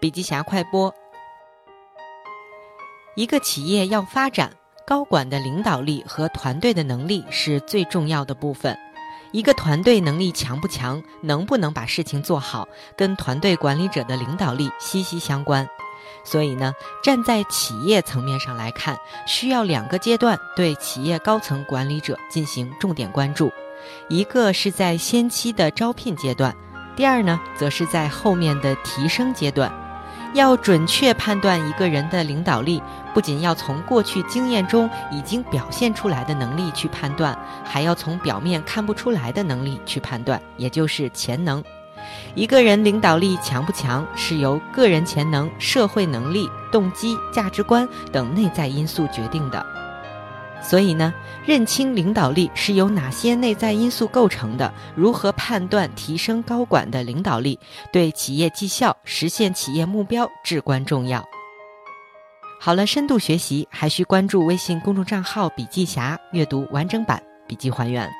笔记侠快播：一个企业要发展，高管的领导力和团队的能力是最重要的部分。一个团队能力强不强，能不能把事情做好，跟团队管理者的领导力息息相关。所以呢，站在企业层面上来看，需要两个阶段对企业高层管理者进行重点关注。一个是在先期的招聘阶段，第二呢，则是在后面的提升阶段。要准确判断一个人的领导力，不仅要从过去经验中已经表现出来的能力去判断，还要从表面看不出来的能力去判断，也就是潜能。一个人领导力强不强，是由个人潜能、社会能力、动机、价值观等内在因素决定的。所以呢，认清领导力是由哪些内在因素构成的，如何判断提升高管的领导力，对企业绩效、实现企业目标至关重要。好了，深度学习还需关注微信公众账号“笔记侠”，阅读完整版笔记还原。